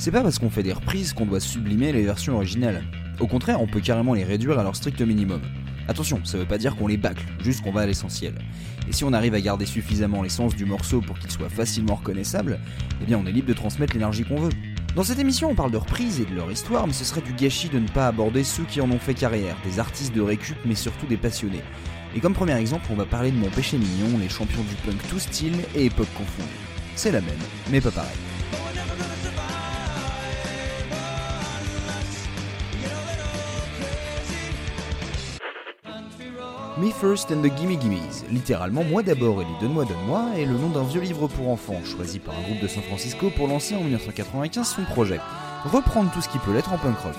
C'est pas parce qu'on fait des reprises qu'on doit sublimer les versions originales. Au contraire, on peut carrément les réduire à leur strict minimum. Attention, ça veut pas dire qu'on les bâcle, juste qu'on va à l'essentiel. Et si on arrive à garder suffisamment l'essence du morceau pour qu'il soit facilement reconnaissable, eh bien on est libre de transmettre l'énergie qu'on veut. Dans cette émission, on parle de reprises et de leur histoire, mais ce serait du gâchis de ne pas aborder ceux qui en ont fait carrière, des artistes de récup, mais surtout des passionnés. Et comme premier exemple, on va parler de mon péché mignon, les champions du punk tout style et époque confondue. C'est la même, mais pas pareil. Me First and the Gimme Gimmes, littéralement Moi d'abord et les Donne-moi Donne-moi, est le nom d'un vieux livre pour enfants, choisi par un groupe de San Francisco pour lancer en 1995 son projet. Reprendre tout ce qui peut l'être en punk rock.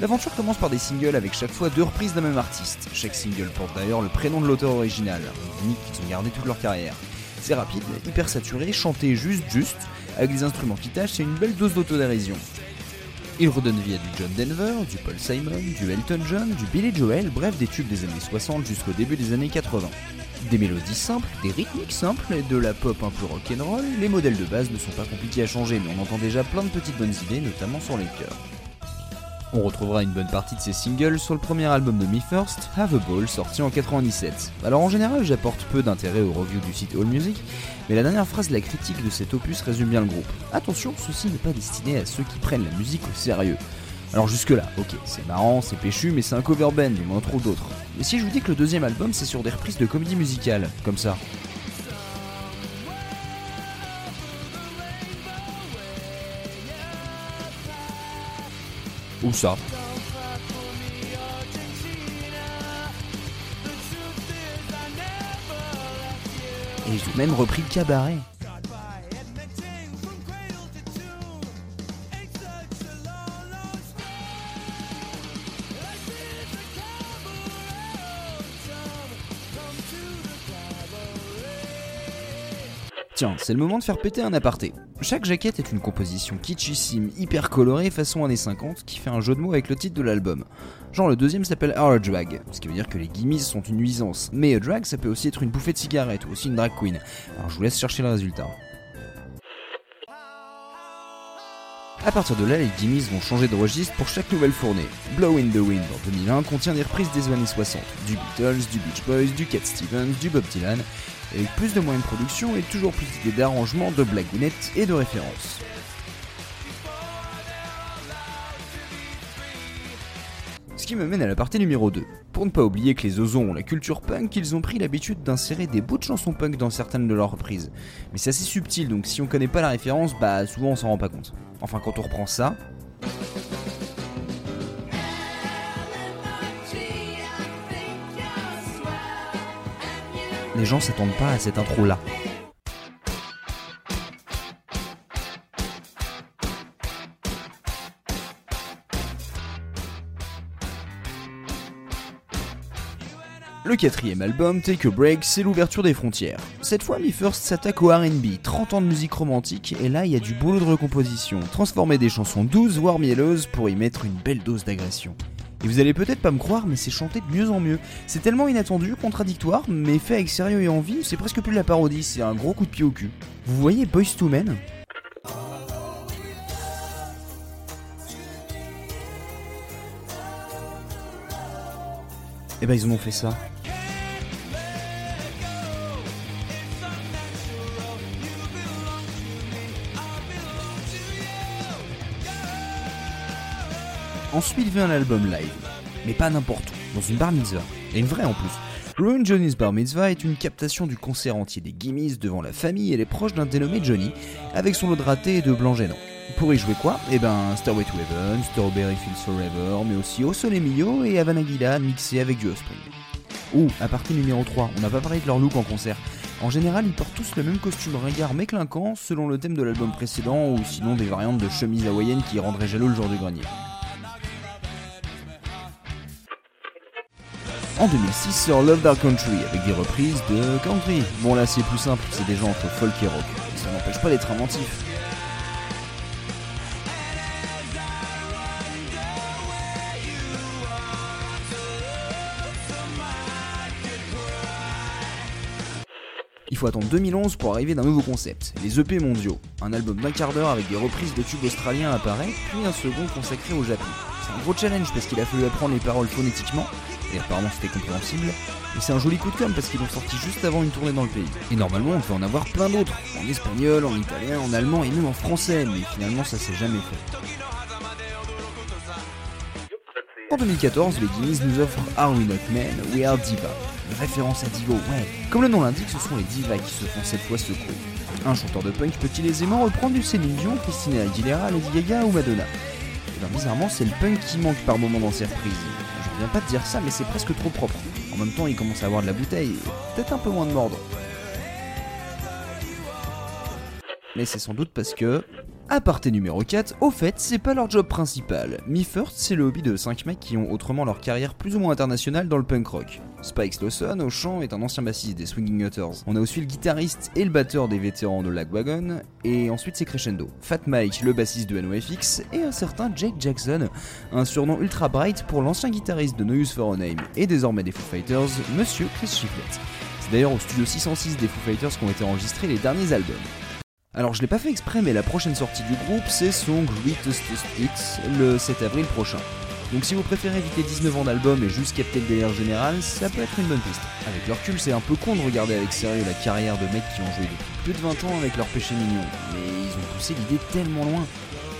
L'aventure commence par des singles avec chaque fois deux reprises d'un même artiste. Chaque single porte d'ailleurs le prénom de l'auteur original, une gimmick qu'ils ont gardé toute leur carrière. C'est rapide, hyper saturé, chanté juste juste, avec des instruments qui tâchent et une belle dose d'autodérision. Il redonne vie à du John Denver, du Paul Simon, du Elton John, du Billy Joel, bref des tubes des années 60 jusqu'au début des années 80. Des mélodies simples, des rythmiques simples de la pop un peu rock'n'roll, les modèles de base ne sont pas compliqués à changer mais on entend déjà plein de petites bonnes idées, notamment sur les chœurs. On retrouvera une bonne partie de ces singles sur le premier album de Me First, Have a Ball, sorti en 97. Alors en général, j'apporte peu d'intérêt au review du site AllMusic, mais la dernière phrase de la critique de cet opus résume bien le groupe. Attention, ceci n'est pas destiné à ceux qui prennent la musique au sérieux. Alors jusque là, ok, c'est marrant, c'est péchu, mais c'est un cover band, il m'en trop d'autres. Et si je vous dis que le deuxième album c'est sur des reprises de comédie musicale, comme ça? Ou ça Et j'ai même repris Cabaret. Tiens, c'est le moment de faire péter un aparté. Chaque jaquette est une composition kitschissime, hyper colorée façon années 50 qui fait un jeu de mots avec le titre de l'album. Genre le deuxième s'appelle Our Drag, ce qui veut dire que les gimmies sont une nuisance, mais a drag ça peut aussi être une bouffée de cigarette ou aussi une drag queen. Alors je vous laisse chercher le résultat. A partir de là, les gimmies vont changer de registre pour chaque nouvelle fournée. Blow in the Wind en 2001 contient des reprises des années 60, du Beatles, du Beach Boys, du Cat Stevens, du Bob Dylan, avec plus de moyens de production et toujours plus d'idées d'arrangement, de blagounettes et de références. Qui me mène à la partie numéro 2. Pour ne pas oublier que les ozons ont la culture punk, ils ont pris l'habitude d'insérer des bouts de chansons punk dans certaines de leurs reprises. Mais c'est assez subtil, donc si on connaît pas la référence, bah souvent on s'en rend pas compte. Enfin quand on reprend ça, les gens s'attendent pas à cette intro là. Le quatrième album, Take a Break, c'est l'ouverture des frontières. Cette fois, Me First s'attaque au RB, 30 ans de musique romantique, et là il y a du boulot de recomposition, transformer des chansons douces, voire mielleuses, pour y mettre une belle dose d'agression. Et vous allez peut-être pas me croire, mais c'est chanté de mieux en mieux. C'est tellement inattendu, contradictoire, mais fait avec sérieux et envie, c'est presque plus de la parodie, c'est un gros coup de pied au cul. Vous voyez Boys to Men? Eh ben ils en ont fait ça. Ensuite vient un album live, mais pas n'importe où, dans une bar mitzvah, et une vraie en plus. Ruin Johnny's Bar Mitzvah est une captation du concert entier des Gimmies devant la famille et les proches d'un dénommé Johnny, avec son lot de raté et de blanc gênant. Pour y jouer quoi? Eh ben, Starway to Heaven, Strawberry Fields Forever, mais aussi Au Mio et Havana Gila mixé avec du Offspring. Ouh, à partie numéro 3, on n'a pas parlé de leur look en concert. En général, ils portent tous le même costume ringard mais clinquant, selon le thème de l'album précédent, ou sinon des variantes de chemise hawaïenne qui rendraient jaloux le jour du grenier. En 2006 sort Love Dark Country avec des reprises de country. Bon là c'est plus simple, c'est déjà entre folk et rock. Ça n'empêche pas d'être inventif. Il faut attendre 2011 pour arriver d'un nouveau concept, les EP mondiaux. Un album d'un quart d'heure avec des reprises de tubes australiens apparaît, puis un second consacré au Japon. C'est un gros challenge parce qu'il a fallu apprendre les paroles phonétiquement, et apparemment c'était compréhensible, et c'est un joli coup de com' parce qu'ils l'ont sorti juste avant une tournée dans le pays. Et normalement on peut en avoir plein d'autres, en espagnol, en italien, en allemand et même en français, mais finalement ça s'est jamais fait. En 2014, les Guinness nous offrent Are We Not Men, We Are Diva. Référence à Divo, ouais. Comme le nom l'indique, ce sont les divas qui se font cette fois secouer. Un chanteur de punk peut-il aisément reprendre du Céline Dion, Christina Aguilera, Lady Gaga ou Madonna? Et bien bizarrement, c'est le punk qui manque par moment dans ces reprises. Je viens pas de dire ça, mais c'est presque trop propre. En même temps, il commence à avoir de la bouteille, peut-être un peu moins de mordre. Mais c'est sans doute parce que Aparté numéro 4, au fait, c'est pas leur job principal. Me First, c'est le hobby de 5 mecs qui ont autrement leur carrière plus ou moins internationale dans le punk rock. Spike Lawson, au chant, est un ancien bassiste des Swinging Utters. On a aussi le guitariste et le batteur des vétérans de Lagwagon, et ensuite c'est Crescendo. Fat Mike, le bassiste de NoFX, et un certain Jake Jackson, un surnom ultra bright pour l'ancien guitariste de No Use for a Name et désormais des Foo Fighters, Monsieur Chris Shiflett. C'est d'ailleurs au studio 606 des Foo Fighters qu'ont été enregistrés les derniers albums. Alors je l'ai pas fait exprès, mais la prochaine sortie du groupe, c'est son Greatest Hits le 7 avril prochain. Donc si vous préférez éviter 19 ans d'album et juste capter le délire général, ça peut être une bonne piste. Avec leur recul, c'est un peu con de regarder avec sérieux la carrière de mecs qui ont joué depuis plus de 20 ans avec leur péché mignon, mais ils ont poussé l'idée tellement loin.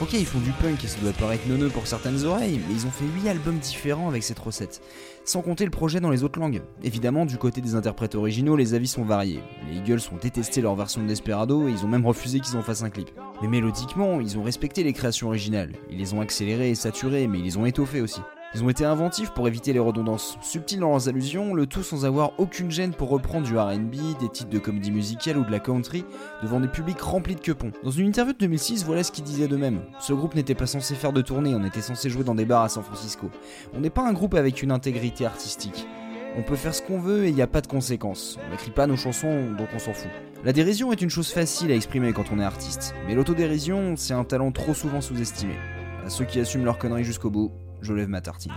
Ok, ils font du punk et ça doit paraître neuneux pour certaines oreilles, mais ils ont fait 8 albums différents avec cette recette. Sans compter le projet dans les autres langues. Évidemment, du côté des interprètes originaux, les avis sont variés. Les Eagles ont détesté leur version de Desperado et ils ont même refusé qu'ils en fassent un clip. Mais mélodiquement, ils ont respecté les créations originales. Ils les ont accélérées et saturées, mais ils les ont étoffées aussi. Ils ont été inventifs pour éviter les redondances, subtils dans leurs allusions, le tout sans avoir aucune gêne pour reprendre du RB, des titres de comédie musicale ou de la country devant des publics remplis de quepons. Dans une interview de 2006, voilà ce qu'ils disaient d'eux-mêmes. Ce groupe n'était pas censé faire de tournée, on était censé jouer dans des bars à San Francisco. On n'est pas un groupe avec une intégrité artistique. On peut faire ce qu'on veut et il n'y a pas de conséquences. On n'écrit pas nos chansons, donc on s'en fout. La dérision est une chose facile à exprimer quand on est artiste, mais l'autodérision, c'est un talent trop souvent sous-estimé. À ceux qui assument leur conneries jusqu'au bout, je lève ma tartine.